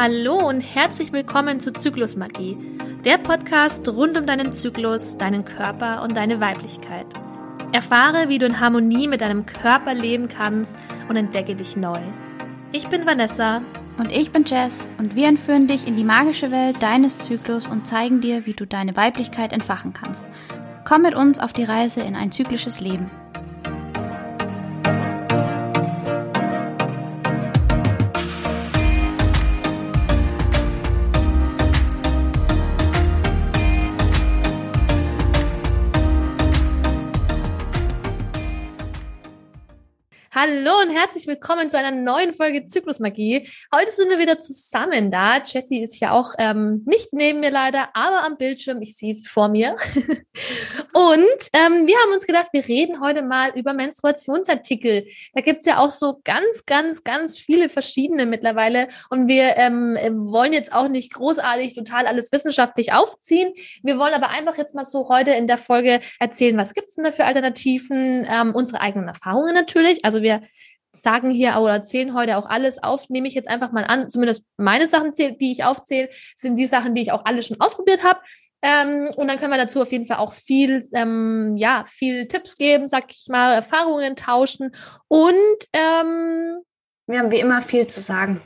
Hallo und herzlich willkommen zu Zyklusmagie, der Podcast rund um deinen Zyklus, deinen Körper und deine Weiblichkeit. Erfahre, wie du in Harmonie mit deinem Körper leben kannst und entdecke dich neu. Ich bin Vanessa. Und ich bin Jess und wir entführen dich in die magische Welt deines Zyklus und zeigen dir, wie du deine Weiblichkeit entfachen kannst. Komm mit uns auf die Reise in ein zyklisches Leben. Hallo und herzlich willkommen zu einer neuen Folge Zyklusmagie. Heute sind wir wieder zusammen da. Jessie ist ja auch ähm, nicht neben mir leider, aber am Bildschirm. Ich sehe sie vor mir. und ähm, wir haben uns gedacht, wir reden heute mal über Menstruationsartikel. Da gibt es ja auch so ganz, ganz, ganz viele verschiedene mittlerweile. Und wir ähm, wollen jetzt auch nicht großartig total alles wissenschaftlich aufziehen. Wir wollen aber einfach jetzt mal so heute in der Folge erzählen, was gibt es denn da für Alternativen, ähm, unsere eigenen Erfahrungen natürlich. Also wir wir sagen hier oder erzählen heute auch alles auf, nehme ich jetzt einfach mal an, zumindest meine Sachen, die ich aufzähle, sind die Sachen, die ich auch alle schon ausprobiert habe. Ähm, und dann können wir dazu auf jeden Fall auch viel, ähm, ja, viel Tipps geben, sag ich mal, Erfahrungen tauschen und ähm, wir haben wie immer viel zu sagen.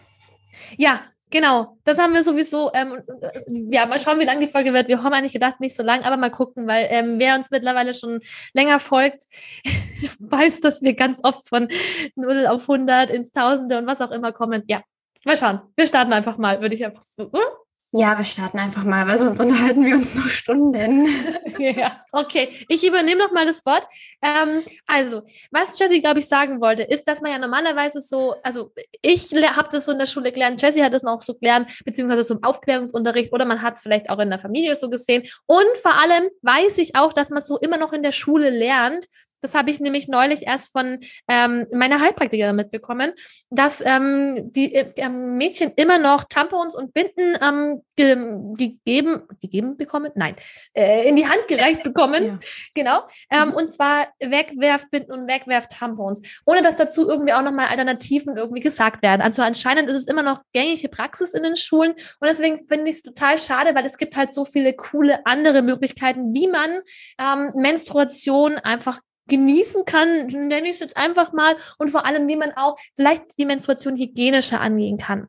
Ja, Genau, das haben wir sowieso. Ähm, äh, ja, mal schauen, wie lang die Folge wird. Wir haben eigentlich gedacht, nicht so lang, aber mal gucken, weil ähm, wer uns mittlerweile schon länger folgt, weiß, dass wir ganz oft von 0 auf 100 ins Tausende und was auch immer kommen. Ja, mal schauen. Wir starten einfach mal, würde ich einfach so, oder? Ja, wir starten einfach mal, weil sonst unterhalten wir uns noch Stunden. ja, okay. Ich übernehme noch mal das Wort. Ähm, also, was Jessie, glaube ich, sagen wollte, ist, dass man ja normalerweise so, also ich habe das so in der Schule gelernt, Jessie hat das auch so gelernt, beziehungsweise so im Aufklärungsunterricht oder man hat es vielleicht auch in der Familie so gesehen. Und vor allem weiß ich auch, dass man so immer noch in der Schule lernt, das habe ich nämlich neulich erst von ähm, meiner Heilpraktikerin mitbekommen, dass ähm, die äh, Mädchen immer noch Tampons und Binden ähm, ge gegeben, gegeben bekommen? Nein, äh, in die Hand gereicht bekommen. Ja. Genau. Ähm, mhm. Und zwar Wegwerfbinden und Wegwerftampons, ohne dass dazu irgendwie auch nochmal Alternativen irgendwie gesagt werden. Also anscheinend ist es immer noch gängige Praxis in den Schulen und deswegen finde ich es total schade, weil es gibt halt so viele coole andere Möglichkeiten, wie man ähm, Menstruation einfach genießen kann, nenne ich es jetzt einfach mal, und vor allem, wie man auch vielleicht die Menstruation hygienischer angehen kann.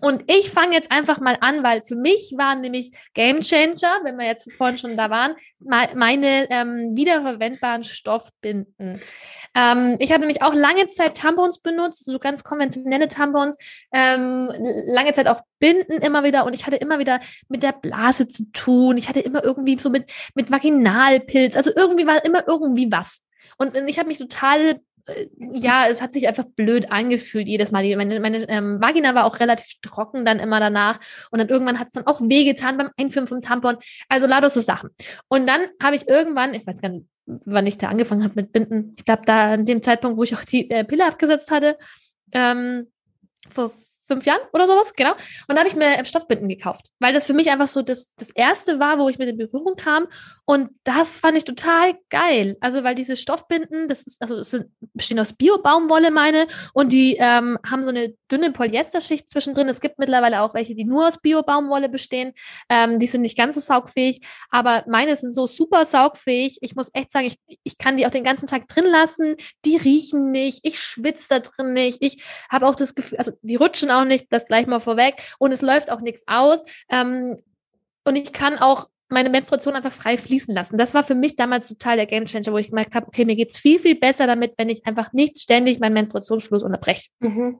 Und ich fange jetzt einfach mal an, weil für mich waren nämlich Game Changer, wenn wir jetzt vorhin schon da waren, meine ähm, wiederverwendbaren Stoffbinden. Ähm, ich habe nämlich auch lange Zeit Tampons benutzt, so ganz konventionelle Tampons, ähm, lange Zeit auch Binden immer wieder und ich hatte immer wieder mit der Blase zu tun. Ich hatte immer irgendwie so mit, mit Vaginalpilz, also irgendwie war immer irgendwie was. Und ich habe mich total äh, ja, es hat sich einfach blöd angefühlt jedes Mal. Meine, meine ähm, Vagina war auch relativ trocken dann immer danach. Und dann irgendwann hat es dann auch wehgetan beim Einführen vom Tampon. Also lauter so Sachen. Und dann habe ich irgendwann, ich weiß gar nicht, wann ich da angefangen habe mit Binden. Ich glaube, da an dem Zeitpunkt, wo ich auch die äh, Pille abgesetzt hatte, ähm, vor fünf Jahren oder sowas, genau. Und da habe ich mir Stoffbinden gekauft, weil das für mich einfach so das, das erste war, wo ich mit in Berührung kam. Und das fand ich total geil. Also, weil diese Stoffbinden, das ist, also das sind, bestehen aus Bio-Baumwolle, meine, und die ähm, haben so eine dünne Polyesterschicht zwischendrin. Es gibt mittlerweile auch welche, die nur aus Bio-Baumwolle bestehen. Ähm, die sind nicht ganz so saugfähig, aber meine sind so super saugfähig. Ich muss echt sagen, ich, ich kann die auch den ganzen Tag drin lassen. Die riechen nicht. Ich schwitze da drin nicht. Ich habe auch das Gefühl, also die rutschen auch nicht, das gleich mal vorweg. Und es läuft auch nichts aus. Ähm, und ich kann auch meine Menstruation einfach frei fließen lassen. Das war für mich damals total der Gamechanger, wo ich gemerkt habe, okay, mir geht's viel, viel besser damit, wenn ich einfach nicht ständig meinen Menstruationsfluss unterbreche. Mhm.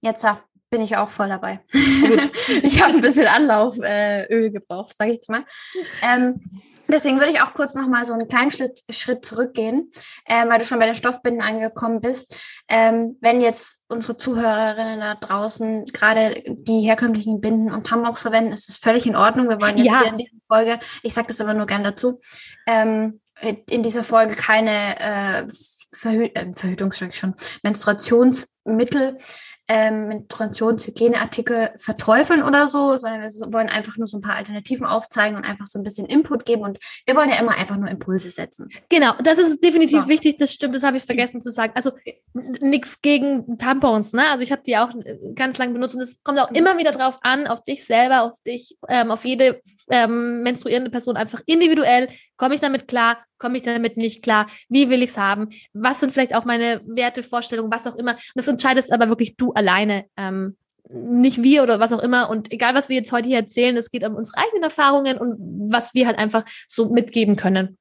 Jetzt bin ich auch voll dabei. ich habe ein bisschen Anlauföl äh, gebraucht, sage ich jetzt mal. Ähm, deswegen würde ich auch kurz noch mal so einen kleinen Schritt, Schritt zurückgehen, äh, weil du schon bei den Stoffbinden angekommen bist. Ähm, wenn jetzt unsere Zuhörerinnen da draußen gerade die herkömmlichen Binden und Tampons verwenden, ist das völlig in Ordnung. Wir wollen jetzt ja. hier in dieser Folge, ich sage das aber nur gern dazu, ähm, in dieser Folge keine äh, Verhü äh, Verhütungs schon, Menstruations Menstruationsmittel, ähm, Menstruationshygieneartikel verteufeln oder so, sondern wir wollen einfach nur so ein paar Alternativen aufzeigen und einfach so ein bisschen Input geben. Und wir wollen ja immer einfach nur Impulse setzen. Genau, das ist definitiv so. wichtig, das stimmt, das habe ich vergessen zu sagen. Also nichts gegen Tampons, ne? Also ich habe die auch äh, ganz lange benutzt und es kommt auch immer wieder drauf an, auf dich selber, auf dich, ähm, auf jede ähm, menstruierende Person einfach individuell. Komme ich damit klar? Komme ich damit nicht klar? Wie will ich es haben? Was sind vielleicht auch meine Werte, Vorstellungen, was auch immer? das entscheidest aber wirklich du alleine. Ähm, nicht wir oder was auch immer. Und egal, was wir jetzt heute hier erzählen, es geht um unsere eigenen Erfahrungen und was wir halt einfach so mitgeben können.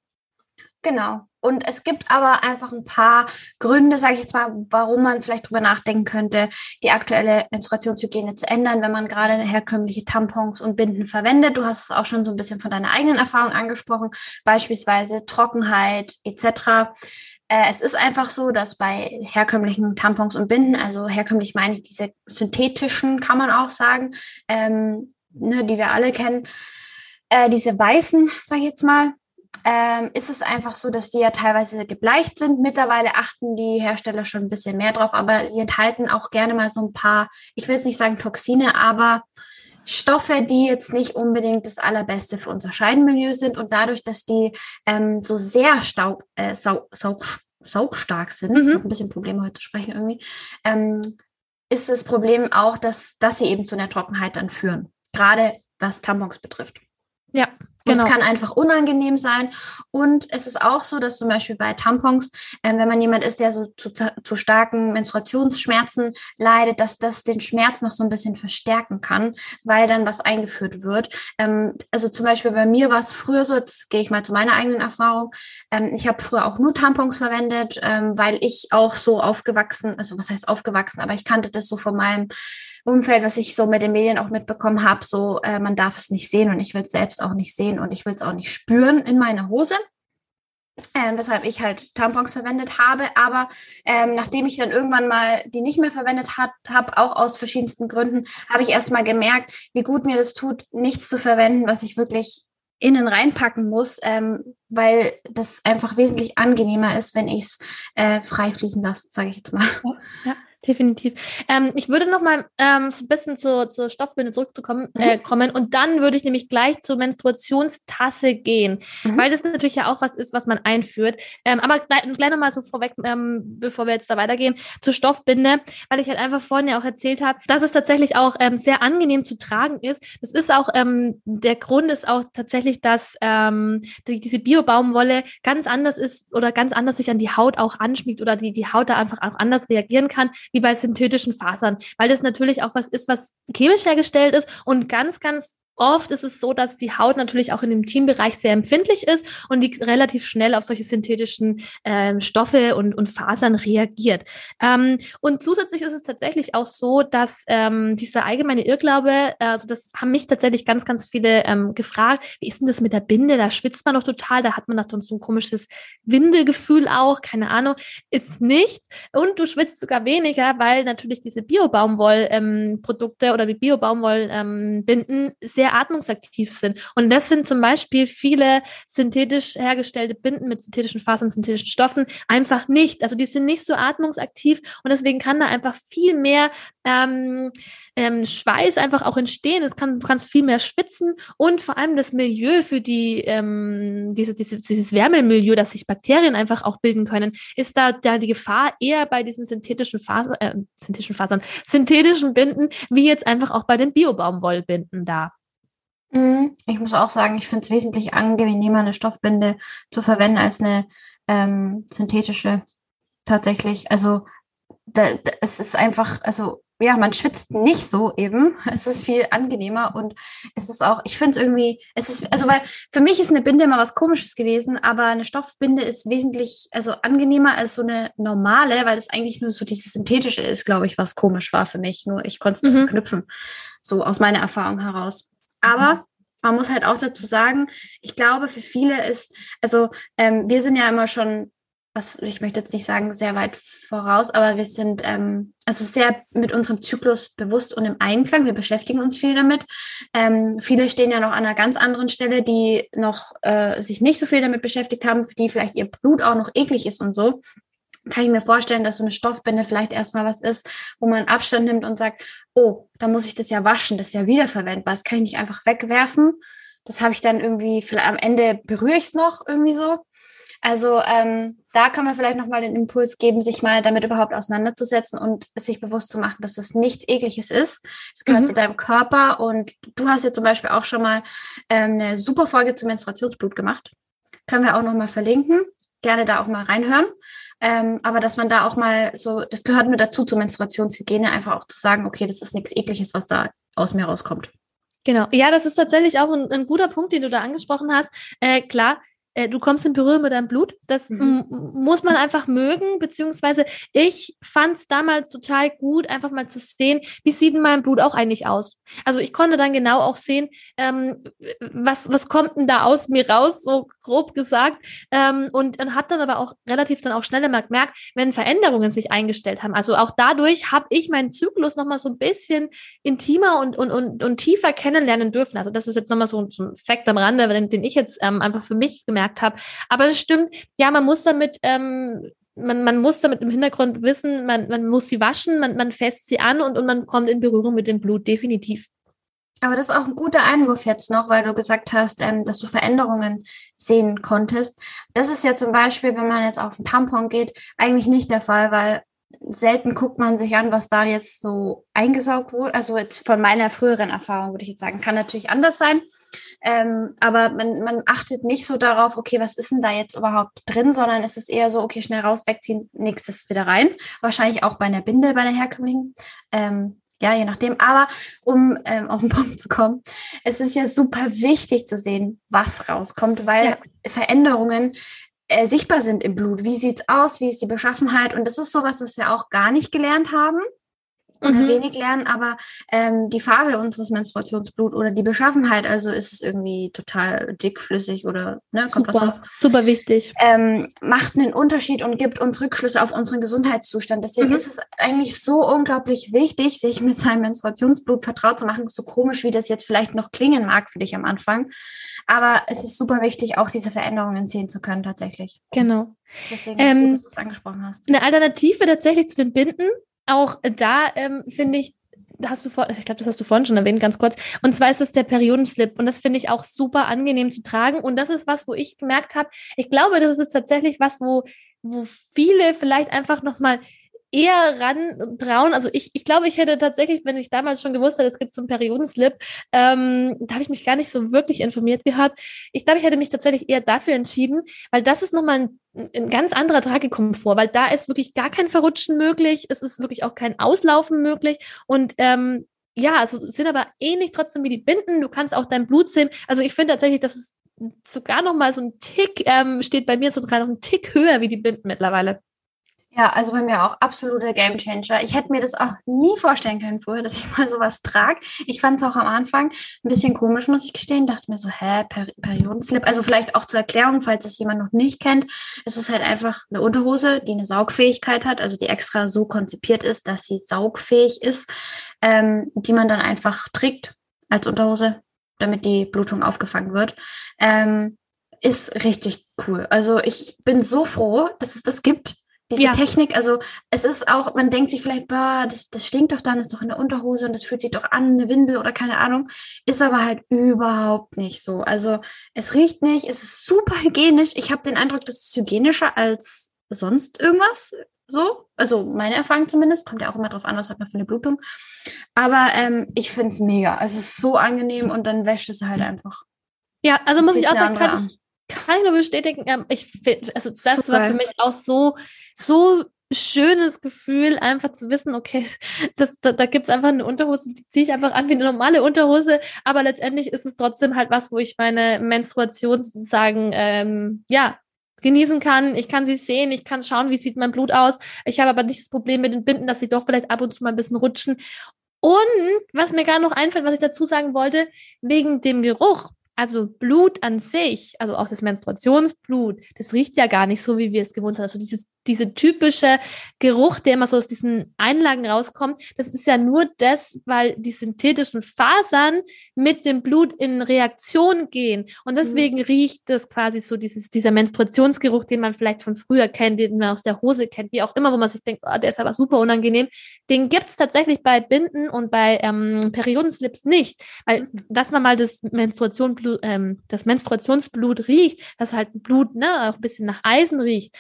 Genau. Und es gibt aber einfach ein paar Gründe, sage ich jetzt mal, warum man vielleicht drüber nachdenken könnte, die aktuelle Menstruationshygiene zu ändern, wenn man gerade herkömmliche Tampons und Binden verwendet. Du hast es auch schon so ein bisschen von deiner eigenen Erfahrung angesprochen, beispielsweise Trockenheit etc. Äh, es ist einfach so, dass bei herkömmlichen Tampons und Binden, also herkömmlich meine ich diese synthetischen, kann man auch sagen, ähm, ne, die wir alle kennen, äh, diese weißen, sage ich jetzt mal, ähm, ist es einfach so, dass die ja teilweise gebleicht sind. Mittlerweile achten die Hersteller schon ein bisschen mehr drauf, aber sie enthalten auch gerne mal so ein paar, ich will jetzt nicht sagen Toxine, aber Stoffe, die jetzt nicht unbedingt das Allerbeste für unser Scheidenmilieu sind. Und dadurch, dass die ähm, so sehr staub, äh, saug, saug, saugstark sind, mhm. ich ein bisschen Probleme heute zu sprechen irgendwie, ähm, ist das Problem auch, dass, dass sie eben zu einer Trockenheit dann führen. Gerade was Tampons betrifft. Ja, Genau. Es kann einfach unangenehm sein. Und es ist auch so, dass zum Beispiel bei Tampons, äh, wenn man jemand ist, der so zu, zu starken Menstruationsschmerzen leidet, dass das den Schmerz noch so ein bisschen verstärken kann, weil dann was eingeführt wird. Ähm, also zum Beispiel bei mir war es früher so, jetzt gehe ich mal zu meiner eigenen Erfahrung. Ähm, ich habe früher auch nur Tampons verwendet, ähm, weil ich auch so aufgewachsen, also was heißt aufgewachsen, aber ich kannte das so von meinem Umfeld, was ich so mit den Medien auch mitbekommen habe, so äh, man darf es nicht sehen und ich will es selbst auch nicht sehen und ich will es auch nicht spüren in meiner Hose. Ähm, weshalb ich halt Tampons verwendet habe. Aber ähm, nachdem ich dann irgendwann mal die nicht mehr verwendet habe, auch aus verschiedensten Gründen, habe ich erst mal gemerkt, wie gut mir das tut, nichts zu verwenden, was ich wirklich innen reinpacken muss, ähm, weil das einfach wesentlich angenehmer ist, wenn ich es äh, frei fließen lasse, sage ich jetzt mal. Ja, Definitiv. Ähm, ich würde noch mal ähm, so ein bisschen zur, zur Stoffbinde zurückzukommen mhm. äh, kommen und dann würde ich nämlich gleich zur Menstruationstasse gehen, mhm. weil das natürlich ja auch was ist, was man einführt. Ähm, aber gleich, gleich noch mal so vorweg, ähm, bevor wir jetzt da weitergehen, zur Stoffbinde, weil ich halt einfach vorhin ja auch erzählt habe, dass es tatsächlich auch ähm, sehr angenehm zu tragen ist. Das ist auch, ähm, der Grund ist auch tatsächlich, dass ähm, die, diese Bio-Baumwolle ganz anders ist oder ganz anders sich an die Haut auch anschmiegt oder die, die Haut da einfach auch anders reagieren kann wie bei synthetischen Fasern, weil das natürlich auch was ist, was chemisch hergestellt ist und ganz, ganz Oft ist es so, dass die Haut natürlich auch in dem Teambereich sehr empfindlich ist und die relativ schnell auf solche synthetischen ähm, Stoffe und, und Fasern reagiert. Ähm, und zusätzlich ist es tatsächlich auch so, dass ähm, dieser allgemeine Irrglaube, also das haben mich tatsächlich ganz, ganz viele ähm, gefragt, wie ist denn das mit der Binde? Da schwitzt man doch total, da hat man doch so ein komisches Windelgefühl auch, keine Ahnung, ist nicht. Und du schwitzt sogar weniger, weil natürlich diese Bio-Baumwoll-Produkte ähm, oder die Bio-Baumwoll-Binden ähm, sehr sehr atmungsaktiv sind. Und das sind zum Beispiel viele synthetisch hergestellte Binden mit synthetischen Fasern, synthetischen Stoffen einfach nicht. Also die sind nicht so atmungsaktiv und deswegen kann da einfach viel mehr ähm, ähm, Schweiß einfach auch entstehen. Es kann, du kannst viel mehr schwitzen und vor allem das Milieu für die, ähm, diese, diese, dieses Wärmemilieu, dass sich Bakterien einfach auch bilden können, ist da, da die Gefahr eher bei diesen synthetischen Fasern, äh, synthetischen Fasern, synthetischen Binden, wie jetzt einfach auch bei den Biobaumwollbinden da. Mhm. Ich muss auch sagen, ich finde es wesentlich angenehmer, eine Stoffbinde zu verwenden als eine ähm, synthetische. Tatsächlich. Also da, da, es ist einfach, also ja, man schwitzt nicht so eben. Es ist viel angenehmer und es ist auch, ich finde es irgendwie, es ist, also weil für mich ist eine Binde immer was Komisches gewesen, aber eine Stoffbinde ist wesentlich, also angenehmer als so eine normale, weil es eigentlich nur so dieses synthetische ist, glaube ich, was komisch war für mich. Nur ich konnte es mhm. knüpfen, so aus meiner Erfahrung heraus. Aber mhm. man muss halt auch dazu sagen, ich glaube, für viele ist, also ähm, wir sind ja immer schon, was ich möchte jetzt nicht sagen, sehr weit voraus, aber wir sind ähm, also sehr mit unserem Zyklus bewusst und im Einklang. Wir beschäftigen uns viel damit. Ähm, viele stehen ja noch an einer ganz anderen Stelle, die noch äh, sich nicht so viel damit beschäftigt haben, für die vielleicht ihr Blut auch noch eklig ist und so. Kann ich mir vorstellen, dass so eine Stoffbinde vielleicht erstmal was ist, wo man Abstand nimmt und sagt, oh, da muss ich das ja waschen, das ist ja wiederverwendbar, das kann ich nicht einfach wegwerfen. Das habe ich dann irgendwie, vielleicht am Ende berühre ich es noch irgendwie so. Also ähm, da kann man vielleicht nochmal den Impuls geben, sich mal damit überhaupt auseinanderzusetzen und sich bewusst zu machen, dass es nichts Ekliges ist. Es gehört mhm. zu deinem Körper und du hast ja zum Beispiel auch schon mal ähm, eine super Folge zum Menstruationsblut gemacht. Können wir auch nochmal verlinken. Gerne da auch mal reinhören. Ähm, aber dass man da auch mal so, das gehört mir dazu zur Menstruationshygiene, einfach auch zu sagen, okay, das ist nichts Ekliges, was da aus mir rauskommt. Genau. Ja, das ist tatsächlich auch ein, ein guter Punkt, den du da angesprochen hast. Äh, klar, äh, du kommst in Berührung mit deinem Blut. Das mhm. muss man einfach mögen, beziehungsweise ich fand es damals total gut, einfach mal zu sehen, wie sieht denn mein Blut auch eigentlich aus. Also ich konnte dann genau auch sehen, ähm, was, was kommt denn da aus mir raus, so grob gesagt. Ähm, und dann hat dann aber auch relativ dann auch schneller mal gemerkt, wenn Veränderungen sich eingestellt haben. Also auch dadurch habe ich meinen Zyklus nochmal so ein bisschen intimer und, und, und, und tiefer kennenlernen dürfen. Also das ist jetzt nochmal so, so ein Fakt am Rande, den, den ich jetzt ähm, einfach für mich gemerkt gemerkt habe. Aber es stimmt, ja, man muss damit, ähm, man, man muss damit im Hintergrund wissen, man, man muss sie waschen, man, man fässt sie an und, und man kommt in Berührung mit dem Blut, definitiv. Aber das ist auch ein guter Einwurf jetzt noch, weil du gesagt hast, ähm, dass du Veränderungen sehen konntest. Das ist ja zum Beispiel, wenn man jetzt auf den Tampon geht, eigentlich nicht der Fall, weil selten guckt man sich an, was da jetzt so eingesaugt wurde. Also jetzt von meiner früheren Erfahrung würde ich jetzt sagen, kann natürlich anders sein. Ähm, aber man, man achtet nicht so darauf, okay, was ist denn da jetzt überhaupt drin, sondern es ist eher so, okay, schnell raus, wegziehen, nächstes wieder rein. Wahrscheinlich auch bei einer Binde, bei einer herkömmlichen. Ähm, ja, je nachdem. Aber um ähm, auf den Punkt zu kommen, es ist ja super wichtig zu sehen, was rauskommt, weil ja. Veränderungen äh, sichtbar sind im Blut. Wie sieht's aus? Wie ist die Beschaffenheit? Und das ist sowas, was wir auch gar nicht gelernt haben oder mhm. wenig lernen, aber ähm, die Farbe unseres Menstruationsblut oder die Beschaffenheit, also ist es irgendwie total dickflüssig oder ne, kommt super, was raus. Super wichtig. Ähm, macht einen Unterschied und gibt uns Rückschlüsse auf unseren Gesundheitszustand. Deswegen mhm. ist es eigentlich so unglaublich wichtig, sich mit seinem Menstruationsblut vertraut zu machen. So komisch, wie das jetzt vielleicht noch klingen mag für dich am Anfang. Aber es ist super wichtig, auch diese Veränderungen sehen zu können, tatsächlich. Genau. Deswegen, ähm, gut, dass du es angesprochen hast. Eine Alternative tatsächlich zu den Binden auch da ähm, finde ich, hast du vor, ich glaube, das hast du vorhin schon erwähnt, ganz kurz. Und zwar ist es der Periodenslip. Und das finde ich auch super angenehm zu tragen. Und das ist was, wo ich gemerkt habe, ich glaube, das ist tatsächlich was, wo, wo viele vielleicht einfach nochmal eher ran trauen. Also ich, ich glaube, ich hätte tatsächlich, wenn ich damals schon gewusst hätte, es gibt so einen Periodenslip, ähm, da habe ich mich gar nicht so wirklich informiert gehabt. Ich glaube, ich hätte mich tatsächlich eher dafür entschieden, weil das ist nochmal ein, ein ganz anderer Tragekomfort, weil da ist wirklich gar kein Verrutschen möglich, es ist wirklich auch kein Auslaufen möglich und ähm, ja, also sind aber ähnlich trotzdem wie die Binden. Du kannst auch dein Blut sehen. Also ich finde tatsächlich, dass es sogar noch mal so ein Tick ähm, steht bei mir so dran, noch ein Tick höher wie die Binden mittlerweile. Ja, also bei mir auch absoluter Gamechanger. Ich hätte mir das auch nie vorstellen können vorher, dass ich mal sowas trage. Ich fand es auch am Anfang ein bisschen komisch, muss ich gestehen. Dachte mir so, hä, per Periodenslip. Also vielleicht auch zur Erklärung, falls es jemand noch nicht kennt. Es ist halt einfach eine Unterhose, die eine Saugfähigkeit hat, also die extra so konzipiert ist, dass sie saugfähig ist, ähm, die man dann einfach trägt als Unterhose, damit die Blutung aufgefangen wird. Ähm, ist richtig cool. Also ich bin so froh, dass es das gibt diese ja. Technik, also es ist auch, man denkt sich vielleicht, bah, das, das stinkt doch dann, ist doch in der Unterhose und das fühlt sich doch an, eine Windel oder keine Ahnung, ist aber halt überhaupt nicht so. Also es riecht nicht, es ist super hygienisch. Ich habe den Eindruck, das ist hygienischer als sonst irgendwas. So, also meine Erfahrung zumindest, kommt ja auch immer drauf an, was hat man für eine Blutung. Aber ähm, ich finde es mega. Es ist so angenehm und dann wäscht es halt einfach. Ja, also muss ich auch sagen, kann ich, kann ich nur bestätigen. Ähm, ich find, also das Super. war für mich auch so, so schönes Gefühl, einfach zu wissen, okay, das, da, da gibt es einfach eine Unterhose, die ziehe ich einfach an wie eine normale Unterhose, aber letztendlich ist es trotzdem halt was, wo ich meine Menstruation sozusagen, ähm, ja, genießen kann. Ich kann sie sehen, ich kann schauen, wie sieht mein Blut aus. Ich habe aber nicht das Problem mit den Binden, dass sie doch vielleicht ab und zu mal ein bisschen rutschen. Und was mir gerade noch einfällt, was ich dazu sagen wollte, wegen dem Geruch. Also Blut an sich, also auch das Menstruationsblut, das riecht ja gar nicht so, wie wir es gewohnt sind. Also dieses diese typische Geruch, der immer so aus diesen Einlagen rauskommt, das ist ja nur das, weil die synthetischen Fasern mit dem Blut in Reaktion gehen. Und mhm. deswegen mhm. riecht das quasi so dieses, dieser Menstruationsgeruch, den man vielleicht von früher kennt, den man aus der Hose kennt, wie auch immer, wo man sich denkt, oh, der ist aber super unangenehm. Den gibt es tatsächlich bei Binden und bei ähm, Periodenslips nicht. Weil, mhm. dass man mal das, Menstruation, ähm, das Menstruationsblut riecht, das halt Blut ne, auch ein bisschen nach Eisen riecht,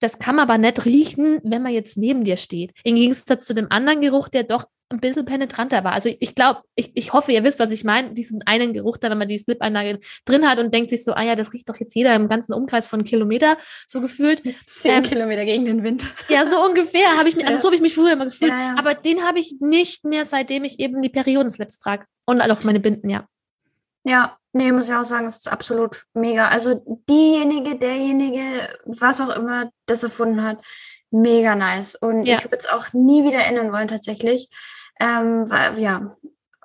das kann man aber nicht riechen, wenn man jetzt neben dir steht. Im Gegensatz zu dem anderen Geruch, der doch ein bisschen penetranter war. Also ich glaube, ich, ich hoffe, ihr wisst, was ich meine. Diesen einen Geruch da, wenn man die Slip-Einlage drin hat und denkt sich so, ah ja, das riecht doch jetzt jeder im ganzen Umkreis von Kilometer, so gefühlt. Zehn ähm, Kilometer gegen den Wind. Ja, so ungefähr habe ich mich, also so habe ich mich früher immer gefühlt. Ja, ja. Aber den habe ich nicht mehr, seitdem ich eben die Periodenslips trage. Und auch meine Binden, ja. Ja, nee, muss ich auch sagen, es ist absolut mega. Also diejenige, derjenige, was auch immer das erfunden hat, mega nice. Und ja. ich würde es auch nie wieder ändern wollen, tatsächlich. Ähm, weil, ja,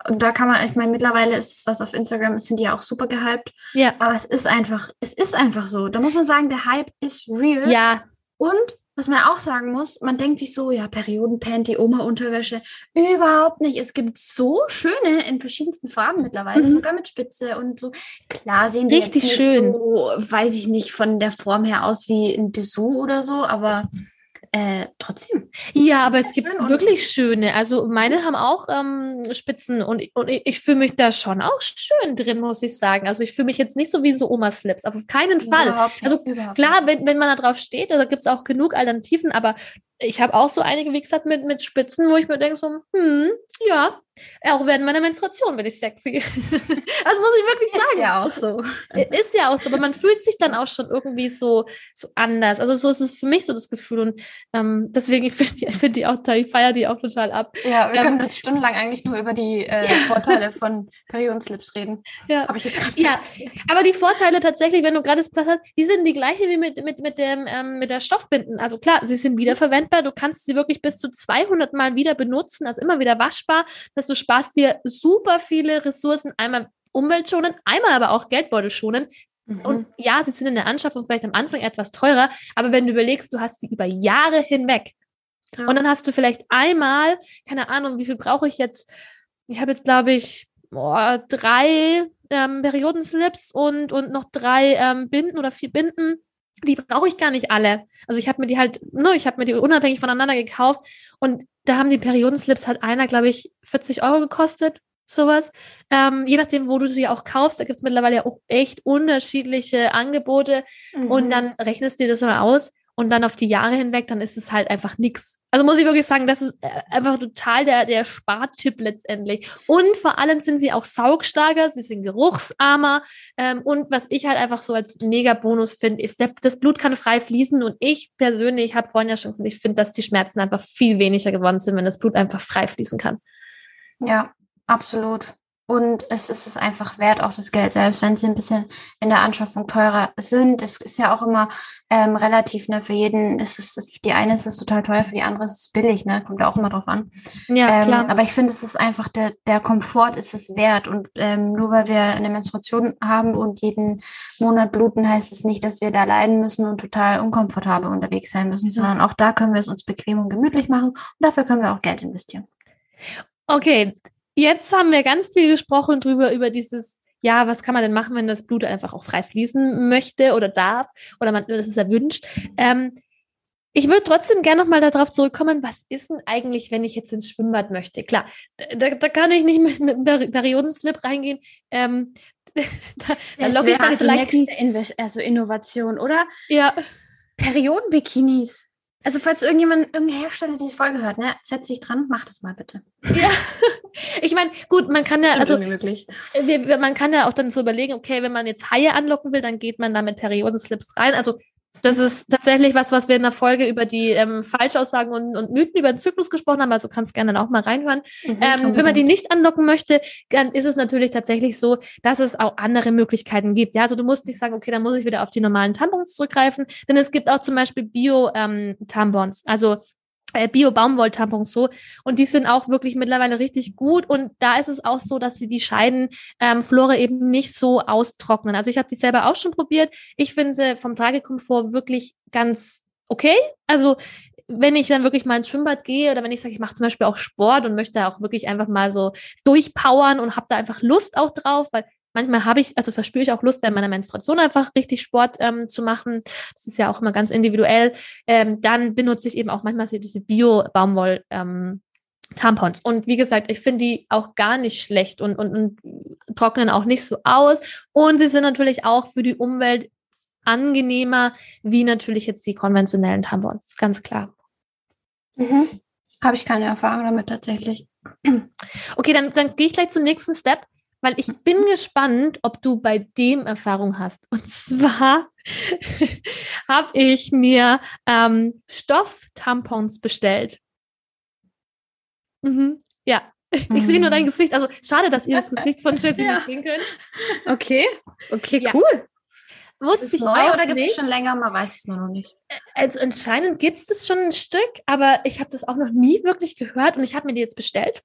und da kann man, ich meine, mittlerweile ist es was auf Instagram, sind die ja auch super gehypt. Ja. Aber es ist einfach, es ist einfach so. Da muss man sagen, der Hype ist real. Ja. Und was man auch sagen muss, man denkt sich so, ja, Periodenpanty, Oma-Unterwäsche. Überhaupt nicht. Es gibt so schöne in verschiedensten Farben mittlerweile, mhm. sogar mit Spitze und so. Klar sehen die Richtig jetzt nicht schön. so, weiß ich nicht, von der Form her aus wie ein Dessous oder so, aber äh, trotzdem. Ja, aber es gibt wirklich schöne. Also meine haben auch ähm, Spitzen und, und ich, ich fühle mich da schon auch schön drin, muss ich sagen. Also ich fühle mich jetzt nicht so wie so Oma-Slips, auf keinen Fall. Überhaupt also klar, wenn, wenn man da drauf steht, da gibt es auch genug Alternativen, aber ich habe auch so einige, wie gesagt, mit, mit Spitzen, wo ich mir denke, so, hm, ja, auch während meiner Menstruation bin ich sexy. also muss ich wirklich sagen. Ist ja auch so. Ist ja auch so, aber man fühlt sich dann auch schon irgendwie so, so anders. Also so ist es für mich so das Gefühl. Und ähm, deswegen, ich finde die, find die auch toll, ich feiere die auch total ab. Ja, wir ähm, können jetzt stundenlang eigentlich nur über die äh, ja. Vorteile von Periodenslips reden. Ja. Habe ich jetzt gerade Ja, aber die Vorteile tatsächlich, wenn du gerade gesagt hast, die sind die gleiche wie mit, mit, mit, dem, ähm, mit der Stoffbinden. Also klar, sie sind wiederverwendbar. Du kannst sie wirklich bis zu 200 Mal wieder benutzen, also immer wieder waschbar. Das du sparst dir super viele Ressourcen, einmal umweltschonend, einmal aber auch geldbeutelschonend. Mhm. Und ja, sie sind in der Anschaffung vielleicht am Anfang etwas teurer, aber wenn du überlegst, du hast sie über Jahre hinweg ja. und dann hast du vielleicht einmal, keine Ahnung, wie viel brauche ich jetzt? Ich habe jetzt, glaube ich, oh, drei ähm, Periodenslips und, und noch drei ähm, Binden oder vier Binden. Die brauche ich gar nicht alle. Also ich habe mir die halt, ne, ich habe mir die unabhängig voneinander gekauft und da haben die Periodenslips halt einer, glaube ich, 40 Euro gekostet, sowas. Ähm, je nachdem, wo du sie auch kaufst, da gibt es mittlerweile ja auch echt unterschiedliche Angebote. Mhm. Und dann rechnest du dir das mal aus und dann auf die Jahre hinweg, dann ist es halt einfach nichts. Also muss ich wirklich sagen, das ist äh, einfach total der, der Spartipp letztendlich. Und vor allem sind sie auch saugstarker, sie sind geruchsarmer. Ähm, und was ich halt einfach so als Mega-Bonus finde, ist, der, das Blut kann frei fließen. Und ich persönlich habe vorhin ja schon gesagt, ich finde, dass die Schmerzen einfach viel weniger geworden sind, wenn das Blut einfach frei fließen kann. Ja, absolut. Und es ist es einfach wert, auch das Geld, selbst wenn sie ein bisschen in der Anschaffung teurer sind. Es ist ja auch immer ähm, relativ, ne? Für jeden ist es, für die eine ist es total teuer, für die andere ist es billig, ne? Kommt ja auch immer drauf an. Ja, ähm, klar. Aber ich finde, es ist einfach der, der Komfort ist es wert. Und ähm, nur weil wir eine Menstruation haben und jeden Monat bluten, heißt es nicht, dass wir da leiden müssen und total unkomfortabel unterwegs sein müssen, sondern auch da können wir es uns bequem und gemütlich machen und dafür können wir auch Geld investieren. Okay, Jetzt haben wir ganz viel gesprochen drüber, über dieses, ja, was kann man denn machen, wenn das Blut einfach auch frei fließen möchte oder darf oder man das ist erwünscht. Ähm, ich würde trotzdem gerne nochmal darauf zurückkommen, was ist denn eigentlich, wenn ich jetzt ins Schwimmbad möchte? Klar, da, da kann ich nicht mit einem Periodenslip reingehen. Ähm, da, da das wäre dann vielleicht die nächste Inve also Innovation, oder? Ja. Periodenbikinis. Also falls irgendjemand, irgendein Hersteller diese Folge hört, ne, setz dich dran, mach das mal bitte. Ja, ich meine, gut, man kann ja, also man kann ja auch dann so überlegen, okay, wenn man jetzt Haie anlocken will, dann geht man da mit Periodenslips rein. Also das ist tatsächlich was, was wir in der Folge über die ähm, Falschaussagen und, und Mythen über den Zyklus gesprochen haben. Also kannst gerne auch mal reinhören. Mhm, ähm, wenn man die nicht anlocken möchte, dann ist es natürlich tatsächlich so, dass es auch andere Möglichkeiten gibt. Ja, also du musst nicht sagen, okay, dann muss ich wieder auf die normalen Tampons zurückgreifen, denn es gibt auch zum Beispiel Bio-Tampons. Ähm, also Bio-Baumwolltampons so. Und die sind auch wirklich mittlerweile richtig gut. Und da ist es auch so, dass sie die Scheidenflora ähm, eben nicht so austrocknen. Also ich habe die selber auch schon probiert. Ich finde sie vom Tragekomfort wirklich ganz okay. Also wenn ich dann wirklich mal ins Schwimmbad gehe oder wenn ich sage, ich mache zum Beispiel auch Sport und möchte auch wirklich einfach mal so durchpowern und habe da einfach Lust auch drauf, weil manchmal habe ich, also verspüre ich auch Lust, während meiner Menstruation einfach richtig Sport ähm, zu machen. Das ist ja auch immer ganz individuell. Ähm, dann benutze ich eben auch manchmal diese Bio-Baumwoll- ähm, Tampons. Und wie gesagt, ich finde die auch gar nicht schlecht und, und, und trocknen auch nicht so aus. Und sie sind natürlich auch für die Umwelt angenehmer, wie natürlich jetzt die konventionellen Tampons. Ganz klar. Mhm. Habe ich keine Erfahrung damit tatsächlich. Okay, dann, dann gehe ich gleich zum nächsten Step, weil ich bin gespannt, ob du bei dem Erfahrung hast. Und zwar habe ich mir ähm, Stofftampons bestellt. Mhm. Ja, ich sehe nur dein mhm. Gesicht. Also schade, dass ihr das Gesicht von Jessie ja. nicht sehen könnt. Okay, okay, ja. cool. Wusste ist es neu oder gibt es schon länger? Man weiß es nur noch nicht. Also anscheinend gibt es das schon ein Stück, aber ich habe das auch noch nie wirklich gehört und ich habe mir die jetzt bestellt.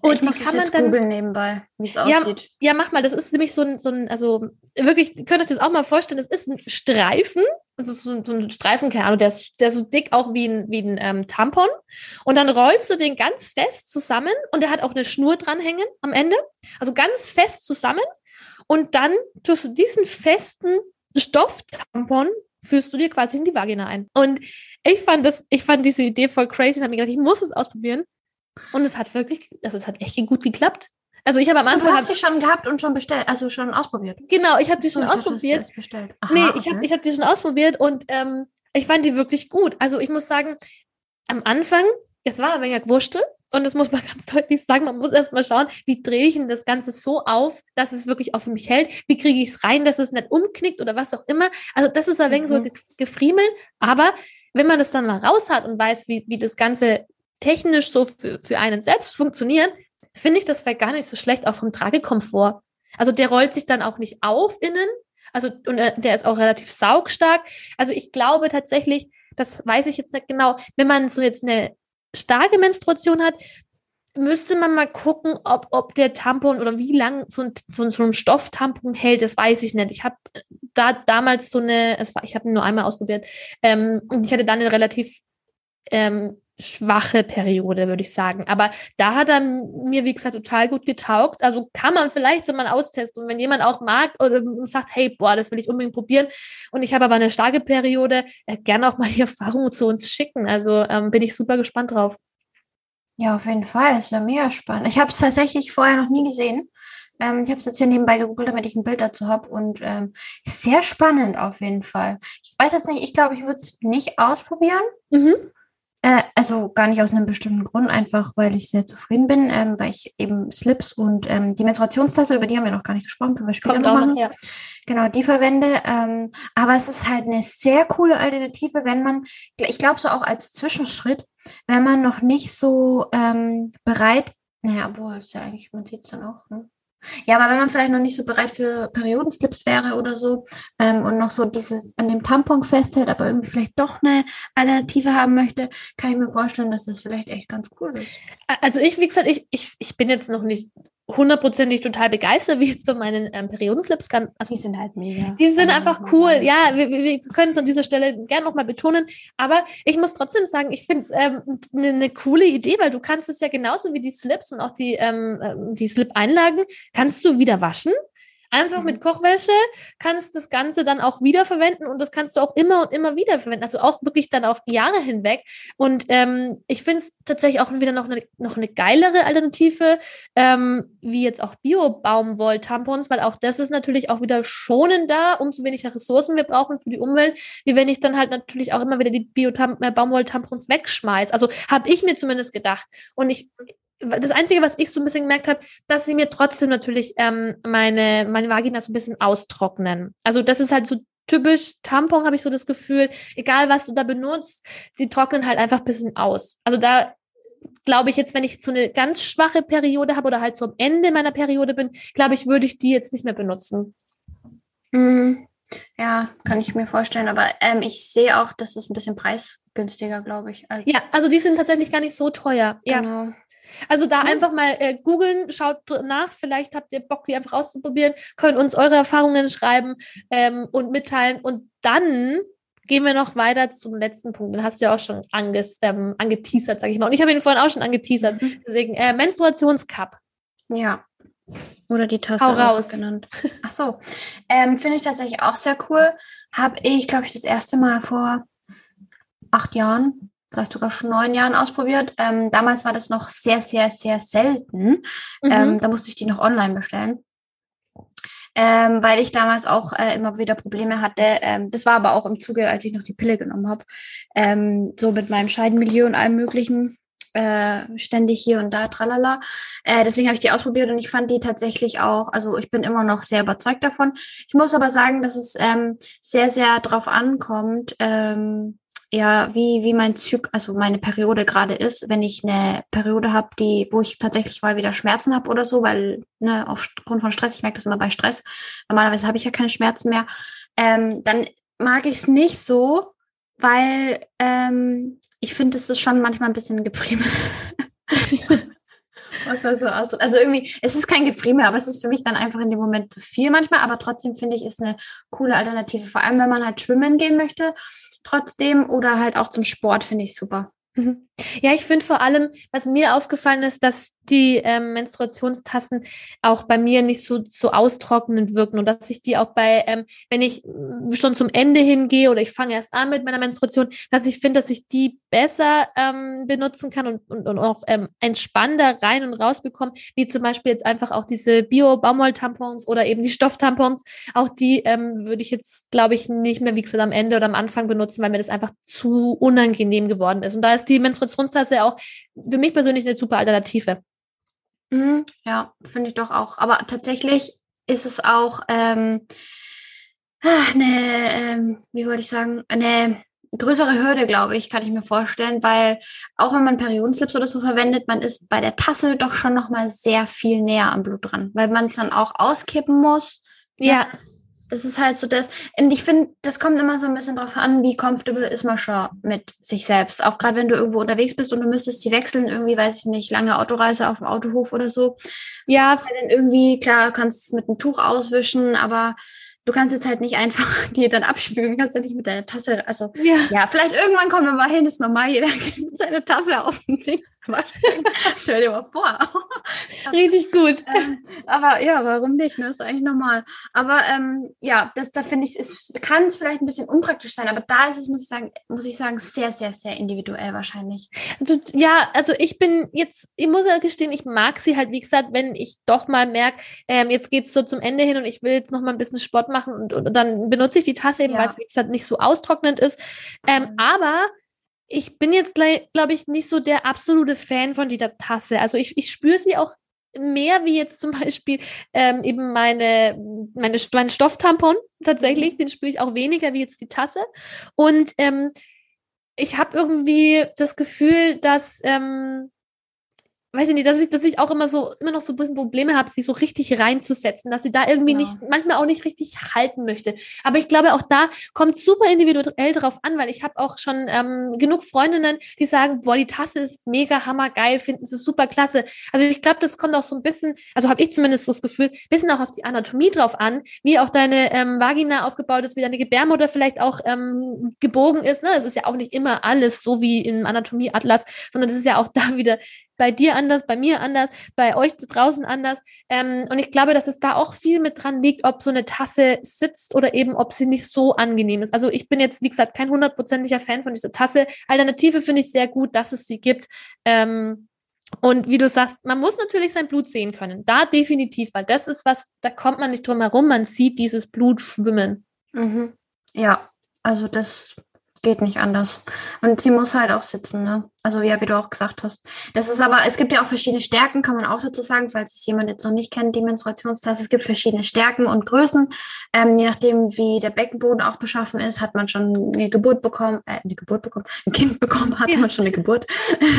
Und ich muss es jetzt googeln nebenbei, wie es aussieht. Ja, mach mal. Das ist nämlich so ein, so ein, also wirklich, könnt ihr euch das auch mal vorstellen, das ist ein Streifen, also so, so ein Streifen, keine Ahnung, der ist, der ist so dick auch wie ein, wie ein ähm, Tampon. Und dann rollst du den ganz fest zusammen und der hat auch eine Schnur dranhängen am Ende. Also ganz fest zusammen. Und dann tust du diesen festen Stofftampon führst du dir quasi in die Vagina ein. Und ich fand das, ich fand diese Idee voll crazy und habe mir gedacht, ich muss es ausprobieren. Und es hat wirklich, also es hat echt gut geklappt. Also ich habe am Anfang. Du hast sie schon gehabt und schon bestellt, also schon ausprobiert. Genau, ich habe die schon oh, ausprobiert. Dachte, bestellt. Aha, nee, ich okay. habe hab die schon ausprobiert und ähm, ich fand die wirklich gut. Also ich muss sagen, am Anfang, das war ein wenig Wurstel. Und das muss man ganz deutlich sagen, man muss erst mal schauen, wie drehe ich denn das Ganze so auf, dass es wirklich auch für mich hält. Wie kriege ich es rein, dass es nicht umknickt oder was auch immer. Also das ist ein wenig mhm. so gefriemel. Aber wenn man das dann mal raus hat und weiß, wie, wie das Ganze technisch so für, für einen selbst funktioniert, finde ich das vielleicht gar nicht so schlecht, auch vom Tragekomfort. Also der rollt sich dann auch nicht auf innen. Also und der ist auch relativ saugstark. Also ich glaube tatsächlich, das weiß ich jetzt nicht genau, wenn man so jetzt eine starke Menstruation hat, müsste man mal gucken, ob, ob der Tampon oder wie lang so ein, so, so ein Stofftampon hält, das weiß ich nicht. Ich habe da damals so eine, es war, ich habe ihn nur einmal ausprobiert, ähm, und ich hatte dann eine relativ ähm, schwache Periode, würde ich sagen. Aber da hat er mir, wie gesagt, total gut getaugt. Also kann man vielleicht mal austesten. Und wenn jemand auch mag oder sagt, hey, boah, das will ich unbedingt probieren und ich habe aber eine starke Periode, äh, gerne auch mal die Erfahrungen zu uns schicken. Also ähm, bin ich super gespannt drauf. Ja, auf jeden Fall. Ist ja mega spannend. Ich habe es tatsächlich vorher noch nie gesehen. Ähm, ich habe es jetzt hier nebenbei gegoogelt, damit ich ein Bild dazu habe. Und ähm, sehr spannend auf jeden Fall. Ich weiß jetzt nicht, ich glaube, ich würde es nicht ausprobieren. Mhm. Äh, also gar nicht aus einem bestimmten Grund, einfach weil ich sehr zufrieden bin, ähm, weil ich eben Slips und ähm, die Menstruationstasse, über die haben wir noch gar nicht gesprochen, können wir später Kommt noch machen. Noch, ja. Genau, die verwende. Ähm, aber es ist halt eine sehr coole Alternative, wenn man, ich glaube so auch als Zwischenschritt, wenn man noch nicht so ähm, bereit, naja, boah, ist ja eigentlich, man sieht es dann auch, ne? Ja, aber wenn man vielleicht noch nicht so bereit für Periodenslips wäre oder so ähm, und noch so dieses an dem Tampon festhält, aber irgendwie vielleicht doch eine Alternative haben möchte, kann ich mir vorstellen, dass das vielleicht echt ganz cool ist. Also ich, wie gesagt, ich, ich, ich bin jetzt noch nicht hundertprozentig total begeistert, wie jetzt bei meinen ähm, Periodenslips. Kann, also, die sind halt mega. Die sind einfach cool. Ja, wir, wir können es an dieser Stelle gerne nochmal betonen. Aber ich muss trotzdem sagen, ich finde es ähm, eine ne coole Idee, weil du kannst es ja genauso wie die Slips und auch die, ähm, ähm die Slip-Einlagen, kannst du wieder waschen. Einfach mhm. mit Kochwäsche kannst das Ganze dann auch wiederverwenden und das kannst du auch immer und immer wieder verwenden. Also auch wirklich dann auch Jahre hinweg. Und ähm, ich finde es tatsächlich auch wieder noch eine, noch eine geilere Alternative, ähm, wie jetzt auch Bio-Baumwoll-Tampons, weil auch das ist natürlich auch wieder schonender, umso weniger Ressourcen wir brauchen für die Umwelt, wie wenn ich dann halt natürlich auch immer wieder die Bio-Baumwoll-Tampons wegschmeiße. Also habe ich mir zumindest gedacht. Und ich das Einzige, was ich so ein bisschen gemerkt habe, dass sie mir trotzdem natürlich ähm, meine, meine Vagina so ein bisschen austrocknen. Also das ist halt so typisch Tampon, habe ich so das Gefühl, egal was du da benutzt, die trocknen halt einfach ein bisschen aus. Also da glaube ich jetzt, wenn ich so eine ganz schwache Periode habe oder halt so am Ende meiner Periode bin, glaube ich, würde ich die jetzt nicht mehr benutzen. Mhm. Ja, kann ich mir vorstellen. Aber ähm, ich sehe auch, dass es ein bisschen preisgünstiger, glaube ich. ja, also die sind tatsächlich gar nicht so teuer. Genau. Ja. Also da mhm. einfach mal äh, googeln, schaut nach, vielleicht habt ihr Bock, die einfach auszuprobieren, könnt uns eure Erfahrungen schreiben ähm, und mitteilen und dann gehen wir noch weiter zum letzten Punkt. Den hast du ja auch schon anges, ähm, angeteasert, sag ich mal. Und ich habe ihn vorhin auch schon angeteasert. Mhm. Deswegen, äh, Menstruationscup. Ja. Oder die Tasse Hau raus. genannt. Ach so. Ähm, Finde ich tatsächlich auch sehr cool. Habe ich, glaube ich, das erste Mal vor acht Jahren, vielleicht sogar schon neun Jahren ausprobiert. Ähm, damals war das noch sehr, sehr, sehr selten. Mhm. Ähm, da musste ich die noch online bestellen ähm, weil ich damals auch äh, immer wieder Probleme hatte. Ähm, das war aber auch im Zuge, als ich noch die Pille genommen habe, ähm, so mit meinem Scheidenmilieu und allem Möglichen. Äh, ständig hier und da, tralala. Äh, deswegen habe ich die ausprobiert und ich fand die tatsächlich auch, also ich bin immer noch sehr überzeugt davon. Ich muss aber sagen, dass es ähm, sehr, sehr drauf ankommt, ähm, ja, wie, wie mein Zyk, also meine Periode gerade ist, wenn ich eine Periode habe, die, wo ich tatsächlich mal wieder Schmerzen habe oder so, weil, ne, aufgrund von Stress, ich merke das immer bei Stress, normalerweise habe ich ja keine Schmerzen mehr, ähm, dann mag ich es nicht so, weil ähm, ich finde, es ist schon manchmal ein bisschen Gefriemel. Was war so aus? Also irgendwie, es ist kein Gefriemel, aber es ist für mich dann einfach in dem Moment zu viel manchmal. Aber trotzdem finde ich, ist eine coole Alternative. Vor allem, wenn man halt schwimmen gehen möchte trotzdem oder halt auch zum Sport finde ich super. Mhm. Ja, ich finde vor allem, was mir aufgefallen ist, dass die ähm, Menstruationstassen auch bei mir nicht so, so austrocknend wirken und dass ich die auch bei, ähm, wenn ich schon zum Ende hingehe oder ich fange erst an mit meiner Menstruation, dass ich finde, dass ich die besser ähm, benutzen kann und, und, und auch ähm, entspannter rein und raus bekomme, wie zum Beispiel jetzt einfach auch diese Bio-Baumwoll-Tampons oder eben die Stofftampons. Auch die ähm, würde ich jetzt, glaube ich, nicht mehr, wie gesagt, am Ende oder am Anfang benutzen, weil mir das einfach zu unangenehm geworden ist. Und da ist die Menstruationstasse auch für mich persönlich eine super Alternative. Mhm, ja, finde ich doch auch. Aber tatsächlich ist es auch ähm, eine, ähm, wie wollte ich sagen, eine größere Hürde, glaube ich, kann ich mir vorstellen, weil auch wenn man Periodenslips oder so verwendet, man ist bei der Tasse doch schon noch mal sehr viel näher am Blut dran, weil man es dann auch auskippen muss. Ja. Das ist halt so das. Und ich finde, das kommt immer so ein bisschen drauf an, wie comfortable ist man schon mit sich selbst. Auch gerade wenn du irgendwo unterwegs bist und du müsstest sie wechseln, irgendwie, weiß ich nicht, lange Autoreise auf dem Autohof oder so. Ja. Dann irgendwie, klar, du kannst es mit einem Tuch auswischen, aber du kannst jetzt halt nicht einfach die dann abspülen, kannst ja nicht mit deiner Tasse, also ja, ja vielleicht irgendwann kommen wir mal hin, ist normal, jeder kriegt seine Tasse aus dem Ding. Stell dir mal vor. Richtig gut. Ähm, aber ja, warum nicht? Ne? Ist eigentlich normal. Aber ähm, ja, das da finde ich, es kann es vielleicht ein bisschen unpraktisch sein, aber da ist es, muss ich sagen, muss ich sagen, sehr, sehr, sehr individuell wahrscheinlich. Du, ja, also ich bin jetzt, ich muss ja gestehen, ich mag sie halt, wie gesagt, wenn ich doch mal merke, ähm, jetzt geht es so zum Ende hin und ich will jetzt noch mal ein bisschen Sport machen und, und, und dann benutze ich die Tasse eben, ja. weil es, wie gesagt, nicht so austrocknend ist. Ähm, mhm. Aber ich bin jetzt, glaube ich, nicht so der absolute Fan von dieser Tasse. Also ich, ich spüre sie auch mehr wie jetzt zum Beispiel ähm, eben meine, meine, mein Stofftampon tatsächlich, mhm. den spüre ich auch weniger wie jetzt die Tasse. Und ähm, ich habe irgendwie das Gefühl, dass ähm, weiß ich nicht, dass ich, dass ich auch immer so, immer noch so ein bisschen Probleme habe, sie so richtig reinzusetzen, dass sie da irgendwie ja. nicht, manchmal auch nicht richtig halten möchte. Aber ich glaube, auch da kommt super individuell drauf an, weil ich habe auch schon ähm, genug Freundinnen, die sagen, boah, die Tasse ist mega hammergeil, finden sie super klasse. Also ich glaube, das kommt auch so ein bisschen, also habe ich zumindest das Gefühl, bisschen auch auf die Anatomie drauf an, wie auch deine ähm, Vagina aufgebaut ist, wie deine Gebärmutter vielleicht auch ähm, gebogen ist. Ne? Das ist ja auch nicht immer alles so wie im Anatomieatlas, sondern das ist ja auch da wieder bei dir anders, bei mir anders, bei euch draußen anders. Ähm, und ich glaube, dass es da auch viel mit dran liegt, ob so eine Tasse sitzt oder eben, ob sie nicht so angenehm ist. Also ich bin jetzt, wie gesagt, kein hundertprozentiger Fan von dieser Tasse. Alternative finde ich sehr gut, dass es sie gibt. Ähm, und wie du sagst, man muss natürlich sein Blut sehen können. Da definitiv, weil das ist was, da kommt man nicht drum herum. Man sieht dieses Blut schwimmen. Mhm. Ja, also das geht nicht anders. Und sie muss halt auch sitzen, ne? Also ja, wie du auch gesagt hast. Das ist aber, es gibt ja auch verschiedene Stärken, kann man auch dazu sagen, falls es jemand jetzt noch nicht kennt, die Menstruationstasse. Es gibt verschiedene Stärken und Größen. Ähm, je nachdem, wie der Beckenboden auch beschaffen ist, hat man schon eine Geburt bekommen, äh, eine Geburt bekommen, ein Kind bekommen, hat ja. man schon eine Geburt.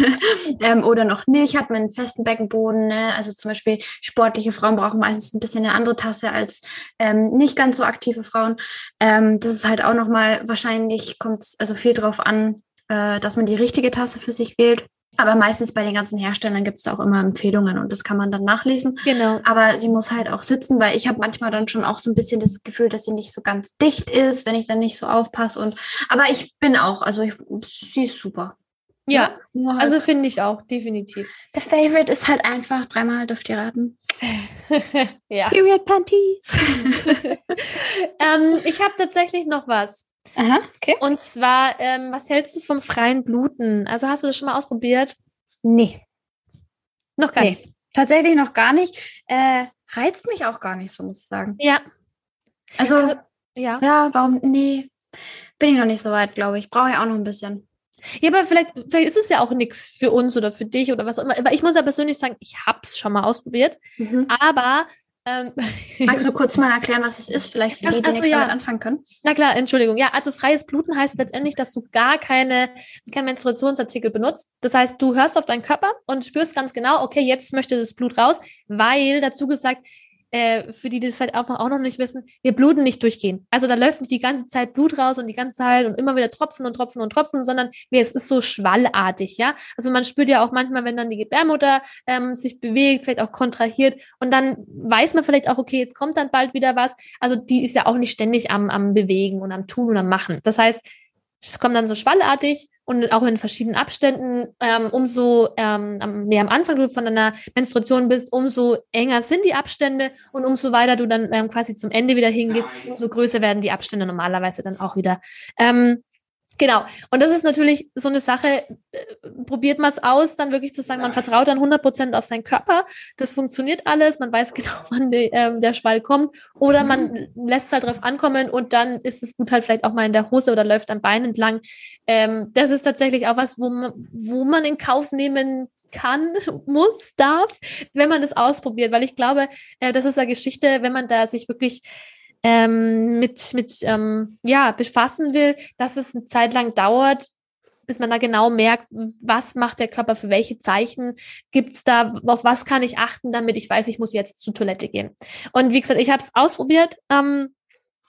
ähm, oder noch nicht, hat man einen festen Beckenboden. Ne? Also zum Beispiel sportliche Frauen brauchen meistens ein bisschen eine andere Tasse als ähm, nicht ganz so aktive Frauen. Ähm, das ist halt auch nochmal, wahrscheinlich kommt es also viel drauf an, äh, dass man die richtige Tasse für sich wählt. Aber meistens bei den ganzen Herstellern gibt es auch immer Empfehlungen und das kann man dann nachlesen. Genau. Aber sie muss halt auch sitzen, weil ich habe manchmal dann schon auch so ein bisschen das Gefühl, dass sie nicht so ganz dicht ist, wenn ich dann nicht so aufpasse. Und aber ich bin auch, also ich, sie ist super. Ja, Nur halt, also finde ich auch, definitiv. der Favorite ist halt einfach, dreimal dürft ihr raten. ja. Period Panties. ähm, ich habe tatsächlich noch was. Aha, okay. Und zwar, ähm, was hältst du vom freien Bluten? Also hast du das schon mal ausprobiert? Nee. Noch gar Nee. nicht. Tatsächlich noch gar nicht. Äh, reizt mich auch gar nicht so, muss ich sagen. Ja. Also, Also, ja. ja, warum? Nee. Bin ich noch nicht so weit, glaube ich. Brauche ich auch noch ein bisschen. Ja, aber vielleicht, vielleicht ist es ja auch nichts für uns oder für dich oder was auch immer. Aber ich muss ja persönlich sagen, ich habe es schon mal ausprobiert. Aber, ähm, Magst du kurz mal erklären, was es ist? Vielleicht für die, die ach so, nichts ja. damit anfangen können. na klar, Entschuldigung. Ja, also freies Bluten heißt letztendlich, dass du gar keine, kein Menstruationsartikel benutzt. Das heißt, du hörst auf deinen Körper und spürst ganz genau, okay, jetzt möchte das Blut raus, weil dazu gesagt, äh, für die, die das vielleicht auch noch, nicht wissen, wir bluten nicht durchgehen. Also da läuft nicht die ganze Zeit Blut raus und die ganze Zeit und immer wieder Tropfen und Tropfen und Tropfen, sondern es ist so schwallartig, ja. Also man spürt ja auch manchmal, wenn dann die Gebärmutter ähm, sich bewegt, vielleicht auch kontrahiert und dann weiß man vielleicht auch, okay, jetzt kommt dann bald wieder was. Also die ist ja auch nicht ständig am, am Bewegen und am Tun und am Machen. Das heißt, es kommt dann so schwallartig und auch in verschiedenen Abständen. Ähm, umso ähm, mehr am Anfang du von deiner Menstruation bist, umso enger sind die Abstände und umso weiter du dann ähm, quasi zum Ende wieder hingehst, umso größer werden die Abstände normalerweise dann auch wieder. Ähm, Genau. Und das ist natürlich so eine Sache, äh, probiert man es aus, dann wirklich zu sagen, man vertraut dann 100% auf seinen Körper. Das funktioniert alles, man weiß genau, wann die, ähm, der Schwall kommt. Oder man lässt es halt drauf ankommen und dann ist das Blut halt vielleicht auch mal in der Hose oder läuft am Bein entlang. Ähm, das ist tatsächlich auch was, wo man, wo man in Kauf nehmen kann, muss, darf, wenn man das ausprobiert. Weil ich glaube, äh, das ist eine Geschichte, wenn man da sich wirklich ähm, mit, mit ähm, ja, befassen will, dass es eine Zeit lang dauert, bis man da genau merkt, was macht der Körper für welche Zeichen, gibt's da, auf was kann ich achten, damit ich weiß, ich muss jetzt zur Toilette gehen. Und wie gesagt, ich habe es ausprobiert. Ähm,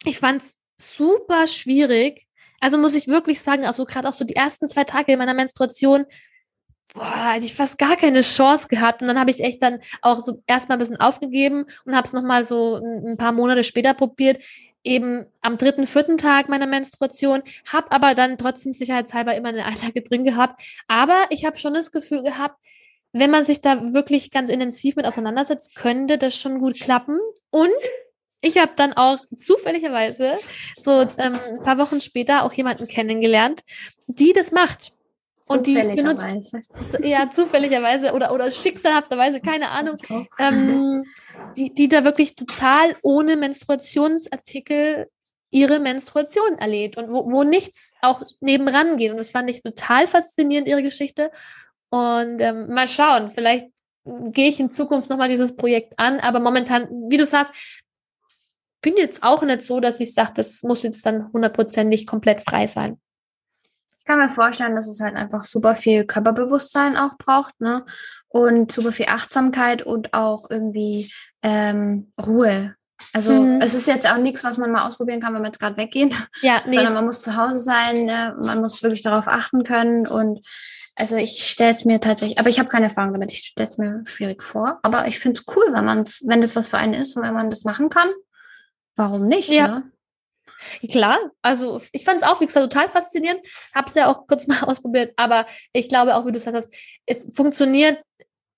ich fand es super schwierig. Also muss ich wirklich sagen, also gerade auch so die ersten zwei Tage meiner Menstruation, boah, hätte ich fast gar keine Chance gehabt. Und dann habe ich echt dann auch so erstmal ein bisschen aufgegeben und habe es nochmal so ein, paar Monate später probiert, eben am dritten, vierten Tag meiner Menstruation, habe aber dann trotzdem sicherheitshalber immer eine Einlage drin gehabt. Aber ich habe schon das Gefühl gehabt, wenn man sich da wirklich ganz intensiv mit auseinandersetzt, könnte das schon gut klappen. Und ich habe dann auch zufälligerweise so ähm, ein paar Wochen später auch jemanden kennengelernt, die das macht. Und die benutzt Zufälligerweise. ja zufälligerweise oder, oder schicksalhafterweise, keine Ahnung, ähm, die, die da wirklich total ohne Menstruationsartikel ihre Menstruation erlebt und wo, wo nichts auch nebenan geht. Und das fand ich total faszinierend, ihre Geschichte. Und ähm, mal schauen, vielleicht gehe ich in Zukunft nochmal dieses Projekt an, aber momentan, wie du sagst, bin jetzt auch nicht so, dass ich sage, das muss jetzt dann hundertprozentig komplett frei sein. Ich kann mir vorstellen, dass es halt einfach super viel Körperbewusstsein auch braucht, ne? Und super viel Achtsamkeit und auch irgendwie ähm, Ruhe. Also Mhm. es ist jetzt auch nichts, was man mal ausprobieren kann, wenn wir jetzt gerade weggehen, Ja, nee. sondern man muss zu Hause sein, ne? man muss wirklich darauf achten können und also ich stelle es mir tatsächlich, aber ich habe keine Erfahrung damit, ich stelle es mir schwierig vor. Aber ich finde es cool, wenn man es, wenn das was für einen ist und wenn man das machen kann, warum nicht? Ja. Ne? Klar, also ich fand es auch, wie gesagt, total faszinierend. Habe es ja auch kurz mal ausprobiert, aber ich glaube auch, wie du gesagt hast, es funktioniert,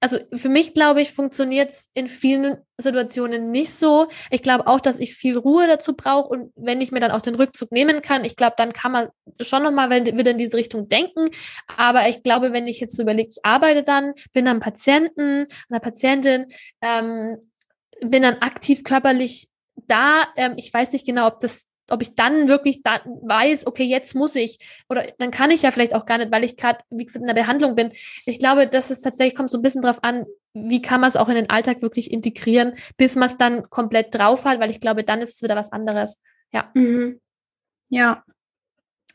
also für mich glaube ich, funktioniert es in vielen Situationen nicht so. Ich glaube auch, dass ich viel Ruhe dazu brauche und wenn ich mir dann auch den Rückzug nehmen kann, ich glaube, dann kann man schon nochmal wieder in diese Richtung denken. Aber ich glaube, wenn ich jetzt so überlege, ich arbeite dann, bin am Patienten, einer Patientin, ähm, bin dann aktiv körperlich da. Ähm, ich weiß nicht genau, ob das ob ich dann wirklich da weiß, okay, jetzt muss ich, oder dann kann ich ja vielleicht auch gar nicht, weil ich gerade, wie gesagt, in der Behandlung bin. Ich glaube, das ist tatsächlich, kommt so ein bisschen drauf an, wie kann man es auch in den Alltag wirklich integrieren, bis man es dann komplett drauf hat, weil ich glaube, dann ist es wieder was anderes. Ja. Mhm. Ja.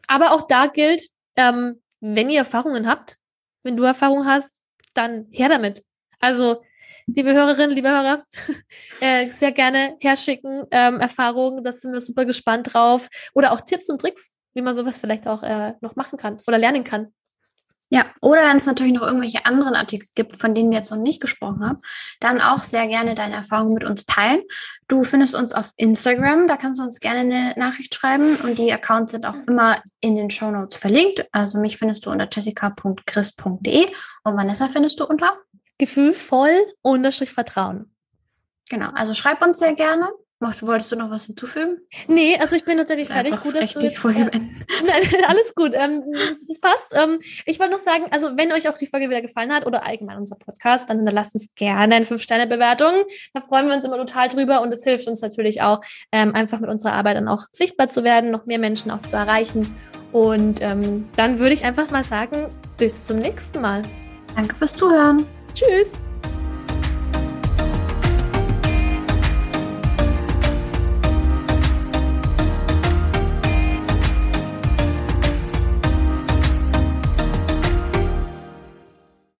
Aber auch da gilt, ähm, wenn ihr Erfahrungen habt, wenn du Erfahrung hast, dann her damit. Also, liebe Hörerinnen, liebe Hörer, äh, sehr gerne herschicken, ähm, Erfahrungen, da sind wir super gespannt drauf. Oder auch Tipps und Tricks, wie man sowas vielleicht auch äh, noch machen kann oder lernen kann. Ja, oder wenn es natürlich noch irgendwelche anderen Artikel gibt, von denen wir jetzt noch nicht gesprochen haben, dann auch sehr gerne deine Erfahrungen mit uns teilen. Du findest uns auf Instagram, da kannst du uns gerne eine Nachricht schreiben und die Accounts sind auch immer in den Show Notes verlinkt. Also mich findest du unter jessica.chris.de und Vanessa findest du unter Gefühlvoll unterstrich Vertrauen. Genau, also schreib uns sehr gerne. Wolltest du noch was hinzufügen? Nee, also ich bin tatsächlich fertig. Gut, dass du jetzt, äh, Nein, alles gut. Ähm, das passt. Ähm, ich wollte noch sagen, also wenn euch auch die Folge wieder gefallen hat oder allgemein unser Podcast, dann hinterlasst uns gerne eine 5-Sterne-Bewertung. Da freuen wir uns immer total drüber und es hilft uns natürlich auch, ähm, einfach mit unserer Arbeit dann auch sichtbar zu werden, noch mehr Menschen auch zu erreichen. Und ähm, dann würde ich einfach mal sagen, bis zum nächsten Mal. Danke fürs Zuhören. Tschüss.